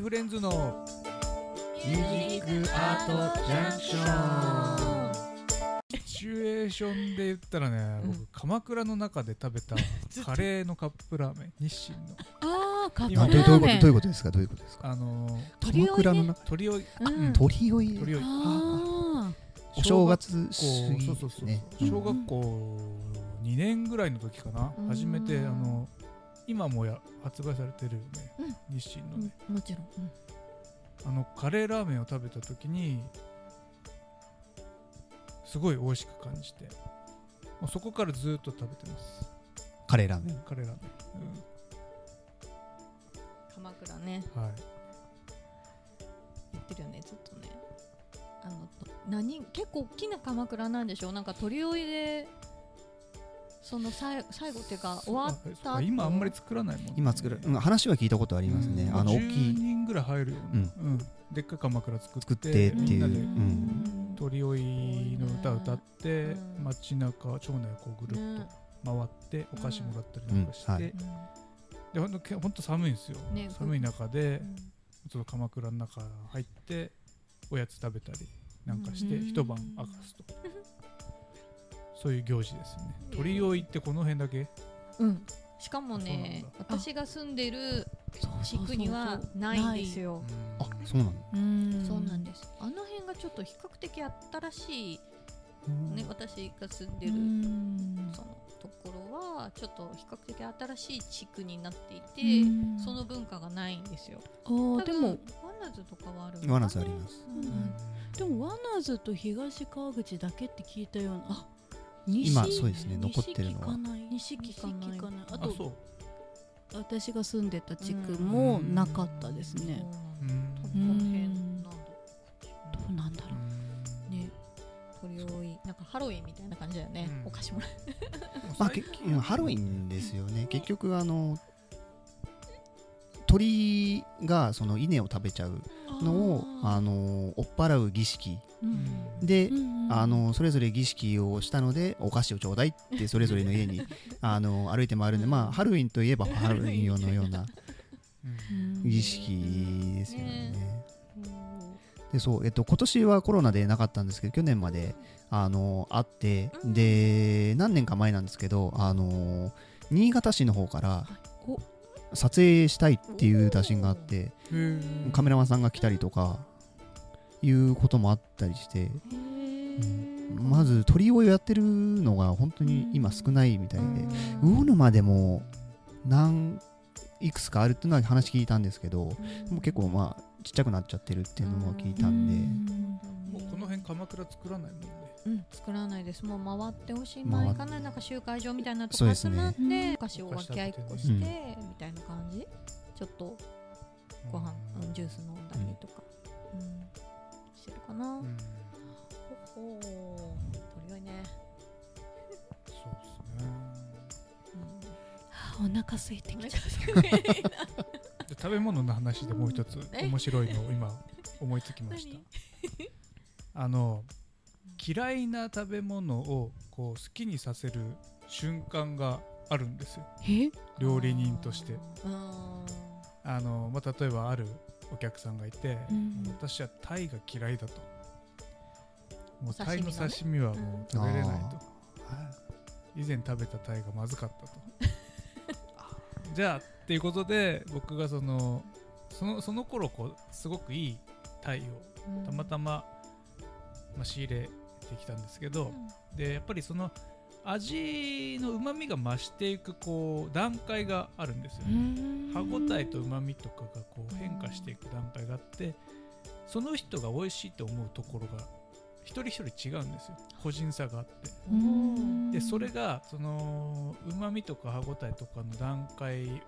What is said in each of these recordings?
フレンズのミュージックアートジャンクション。シチュエーションで言ったらね、うん。僕鎌倉の中で食べた カレーのカップラーメン日清の。ああカップ今ラあどうどういうことーメンどういうことですか？どういうことですか？あのー鳥追いね。鎌倉の中鳥をうん。鳥追い。鳥をあお正月過ぎそうそうそう、ね小学校2年ぐらいの時かな、うん。初めてあの今もや発売されてるよね、日清のーね、うんもちろん。うん。あのカレーラーメンを食べた時にすごい美味しく感じてもうそこからずっと食べてます。カレーラーメン。カレーラーメ鎌倉ね。ン、うん、はい。言ってるよねずっとね。あのと何結構大きな鎌倉なんでしょう。なんか鳥追いでそのさい最後っていうか終わった今あんまり作らないもんね。今作る、うん、話は聞いたことありますね、あの大10きい。人ぐらい入るような、うん。うん。でっかい鎌倉作って作ってっていう。みんなでうん。鳥追いの歌歌って、うん。街中町内をこうぐるっね。と回ってお菓子もらったりなんかして、うんはい。うんでほんとけほんと寒いんですよ、ね寒い中でうん。ちょっと鎌倉の中入っておやつ食べたりなんかして、うん。一晩明かすと そういう行事ですよね。鳥追いってこの辺だけ？うん。しかもね私が住んでる地区にはないんですよ。あそうなのうん。そうなんです。あの辺がちょっと比較的新しいね私が住んでうるん。そのところはちょっと比較的新しい地区になっていてうん。その文化がないんですよ。あーでもワナズとかはあるワナズあります。うん。でもワナズと東川口だけって聞いたような。あ今そうですね残ってるのは。西聞かな？いかな？いあとあそう。私が住んでた地区もなかったですね。うん。どう。なんだろね。鳥追い。なんかハロウィンみたいな感じだよね。うん。お菓子もらえまあ、けうんハロウィンですよね。結局あの鳥がその稲を食べちゃううのをああの追っ払う儀式。うん。で、うんあのそれぞれ儀式をしたのでお菓子をちょうだいって それぞれの家にあの歩いて回るんで、まあハロウィンといえばハロウィン用のようなうん。儀式ですよね。ね。でそうえっと、今年はコロナでなかったんですけど去年まであのあってで何年か前なんですけどあの新潟市の方からお撮影したいっていう打診があってカメラマンさんが来たりとかいうこともあったりしてへー。まず鳥をやってるのが本当に今少ないみたいで魚沼でも何いくつかあるっていうのは話聞いたんですけどもう結構まあちっちゃくなっちゃってるっていうのも聞いたんで。もうこの辺鎌倉作らないもんね。うん作らないです。もう回っておしまいかななんか集会場みたいなとこそうですね。集まって、うん。お菓子を分け合いっこして、うん。みたいな感じ？ちょっとご飯、うん、ジュース飲んだりとか、うん。してるかな、うん。ほほう鳥追いね、そうですね。あお腹空いてきた。で食べ物の話でもう一つえ？面白いのを今思いつきましたあの嫌いな食べ物をこう好きにさせる瞬間があるんですよ。え料理人として。ああの、まあ、例えばあるお客さんがいて、うん私はタイが嫌いだと。もうおタイの刺身はもう食べれないと、あ以前食べたタイがまずかったと。じゃあっていうことで僕がそのそのその頃こうすごくいいタイをたまたま、まあ、仕入れてきたんですけど、でやっぱりその味のうまみが増していくこう段階があるんですよね、歯ごたえとうまみとかがこう変化していく段階があってその人が美味しいと思うところが一人一人違うんですよ。個人差があって。うん。でそれがそのうまみとか歯ごたえとかの段階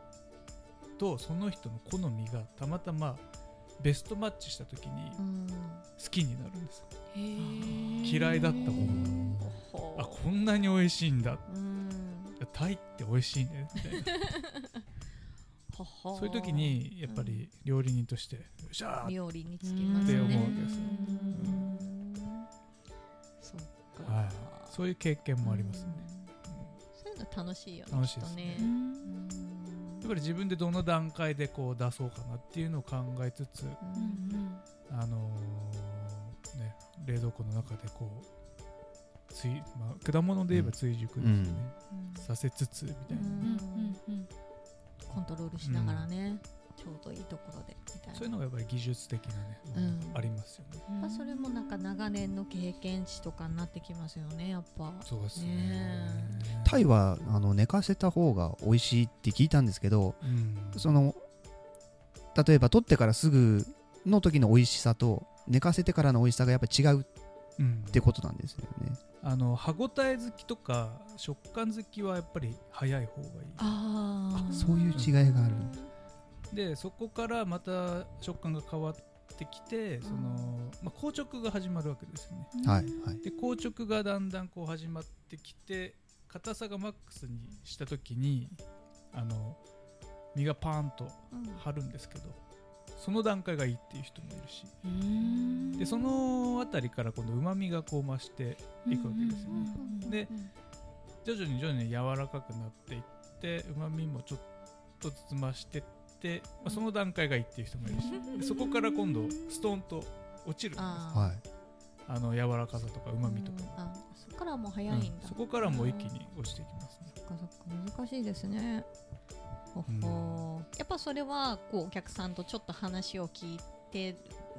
とその人の好みがたまたまベストマッチした時にうん。好きになるんですへー。嫌いだったものほあこんなに美味しいんだ。うん。タイって美味しいねみたいなそういう時にやっぱり料理人としてよっしゃー料理につきますね。って思うわけですよ。うん。そうか、はい。そういう経験もありますね、そういうの楽しいよね楽しいですね。きっぱり自分でどの段階でこう出そうかなっていうのを考えつつ、あのーね、冷蔵庫の中でこう追、まあ、果物で言えば追熟ですよね、させつつみたいな、コントロールしながらね、ちょうどいいところでみたいな。そういうのがやっぱり技術的なね、うん。ありますよね。やっぱそれもなんか長年の経験値とかになってきますよねやっぱ。そうですね。ねタイはあの寝かせた方が美味しいって聞いたんですけどうん。その例えば取ってからすぐの時の美味しさと寝かせてからの美味しさがやっぱ違ううんってことなんですよね。あの歯ごたえ好きとか食感好きはやっぱり早い方がいい。ああそういう違いがある。でそこからまた食感が変わってきてその、まあ、硬直が始まるわけですよね。はいはい。で硬直がだんだんこう始まってきて硬さがマックスにした時にあの身がパーンと張るんですけどその段階がいいっていう人もいるし。でその辺りから今度うまみがこう増していくわけですよね。で徐々に徐々に柔らかくなっていってうまみもちょっとずつ増してって、まあ、その段階がいいっていう人もいるし。でそこから今度ストーンと落ちるんですあはい。あの柔らかさとかうまみとか、からもう早いんだ、うんそこからもう一気に落ちていきますね。そっかそっか難しいですね。ほほやっぱそれはこうお客さんとちょっと話を聞いて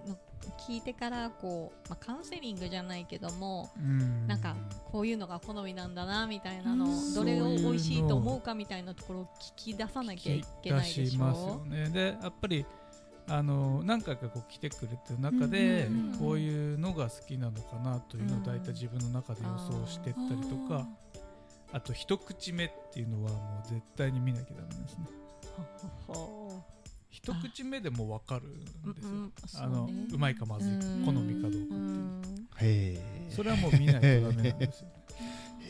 の聞いてからこう、まあ、カウンセリングじゃないけどもうん。なんかこういうのが好みなんだなみたいなのうん。どれを美味しいと思うかみたいなところを聞き出さなきゃいけないでしょ？ね。でやっぱりあの何回かこう来てくれてる中で、うんうんうん。こういうのが好きなのかなというのを大体自分の中で予想してったりとか、あと一口目っていうのはもう絶対に見なきゃダメですね。一口目でもう分かるんですよ、うんうん。あのそうまいかまずいかうん。好みかどうかっていう。それはもう見ないとダメなんですよ。ね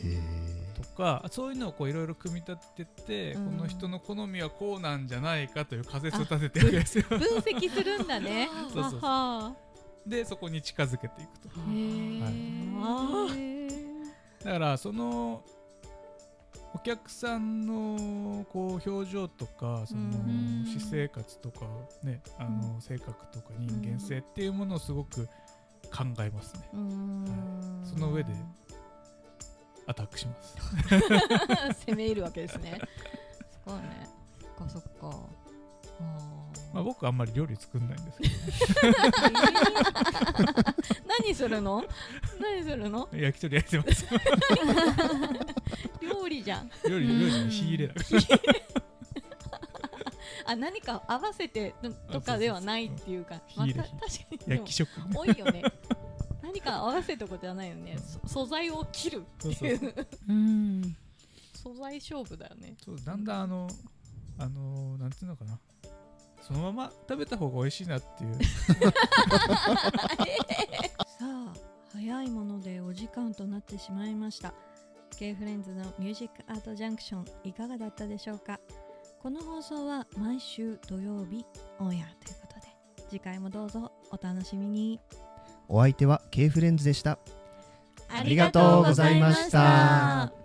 へとかそういうのをこういろいろ組み立てて、うん。この人の好みはこうなんじゃないかという仮説を立ててるわけです。よ 分析するんだね。そうそうそう。はは。でそこに近づけていくと。へーだからそのお客さんのこう表情とかそのうん。私生活とかねあの性格とか人間性っていうものをすごく考えますね。うーんその上でアタックします。攻め入るわけですね。すごいね。そっかそっか。まあ僕あんまり料理作んないんですけ 何するの？何するの？ど焼き鳥焼いてます。料理じゃん。料理料理の火入れだ あ何か合わせてとかではないっていうか。また火入れ確かに多いよね何か合わせとかじゃないよね。そ素材を切るっていそうう。うん。素材勝負だよね。そうだんだんあのあのなんていうのかな。そのまま食べた方が美味しいなっていう。さあ早いものでお時間となってしまいました。K フレンズのミュージックアートジャンクションいかがだったでしょうか。この放送は毎週土曜日オンエアということで次回もどうぞお楽しみにお相手は K フレンズでした。ありがとうございました